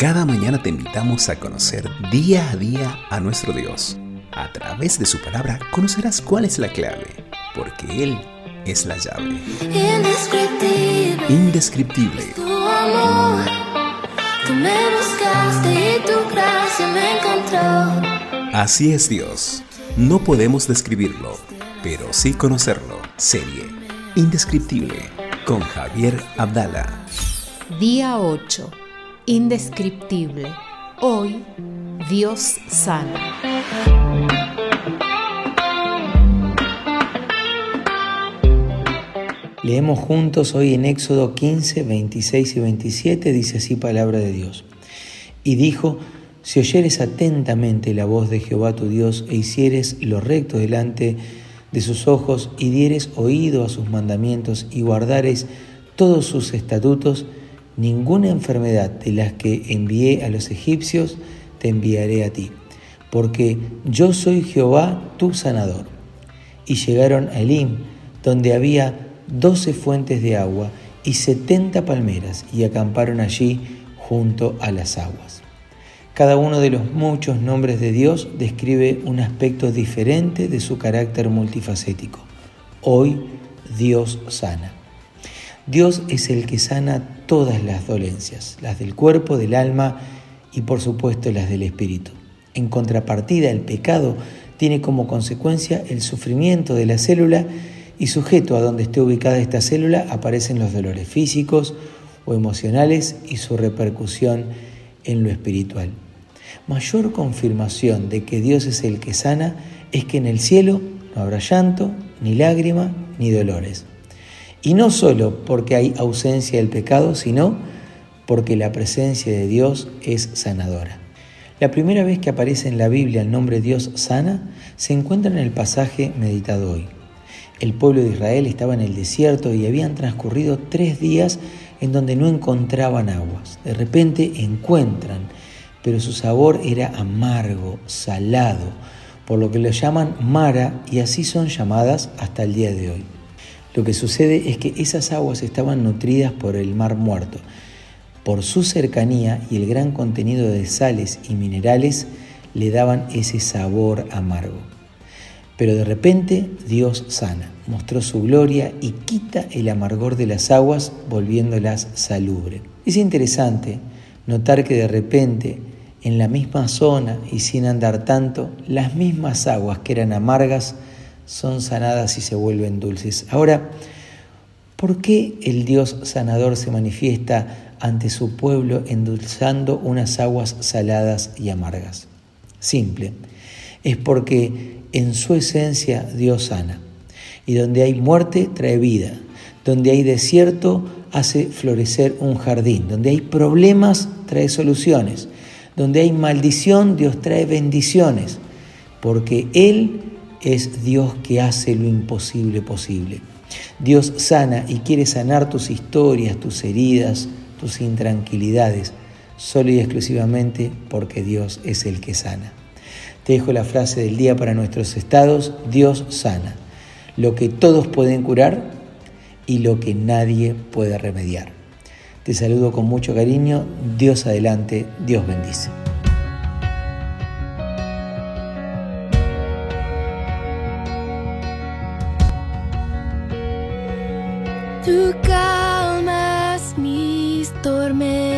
Cada mañana te invitamos a conocer día a día a nuestro Dios. A través de su palabra conocerás cuál es la clave, porque Él es la llave. Indescriptible. Indescriptible. Tu amor. Tú me buscaste y tu gracia me encontró. Así es Dios. No podemos describirlo, pero sí conocerlo. Serie Indescriptible con Javier Abdala. Día 8. Indescriptible. Hoy, Dios sana. Leemos juntos hoy en Éxodo 15, 26 y 27, dice así palabra de Dios. Y dijo, si oyeres atentamente la voz de Jehová tu Dios e hicieres lo recto delante de sus ojos y dieres oído a sus mandamientos y guardares todos sus estatutos, ninguna enfermedad de las que envié a los egipcios te enviaré a ti, porque yo soy Jehová tu sanador. Y llegaron a Elim, donde había doce fuentes de agua y setenta palmeras, y acamparon allí junto a las aguas. Cada uno de los muchos nombres de Dios describe un aspecto diferente de su carácter multifacético. Hoy Dios sana. Dios es el que sana todas las dolencias, las del cuerpo, del alma y por supuesto las del espíritu. En contrapartida, el pecado tiene como consecuencia el sufrimiento de la célula y sujeto a donde esté ubicada esta célula aparecen los dolores físicos o emocionales y su repercusión en lo espiritual. Mayor confirmación de que Dios es el que sana es que en el cielo no habrá llanto, ni lágrima, ni dolores. Y no solo porque hay ausencia del pecado, sino porque la presencia de Dios es sanadora. La primera vez que aparece en la Biblia el nombre Dios sana se encuentra en el pasaje meditado hoy. El pueblo de Israel estaba en el desierto y habían transcurrido tres días en donde no encontraban aguas. De repente encuentran, pero su sabor era amargo, salado, por lo que lo llaman Mara y así son llamadas hasta el día de hoy. Lo que sucede es que esas aguas estaban nutridas por el mar muerto. Por su cercanía y el gran contenido de sales y minerales le daban ese sabor amargo. Pero de repente Dios sana, mostró su gloria y quita el amargor de las aguas volviéndolas salubre. Es interesante notar que de repente en la misma zona y sin andar tanto, las mismas aguas que eran amargas son sanadas y se vuelven dulces. Ahora, ¿por qué el Dios sanador se manifiesta ante su pueblo endulzando unas aguas saladas y amargas? Simple, es porque en su esencia Dios sana. Y donde hay muerte trae vida. Donde hay desierto hace florecer un jardín. Donde hay problemas trae soluciones. Donde hay maldición Dios trae bendiciones. Porque Él es Dios que hace lo imposible posible. Dios sana y quiere sanar tus historias, tus heridas, tus intranquilidades, solo y exclusivamente porque Dios es el que sana. Te dejo la frase del día para nuestros estados, Dios sana, lo que todos pueden curar y lo que nadie puede remediar. Te saludo con mucho cariño, Dios adelante, Dios bendice. Tú calmas mis tormentas,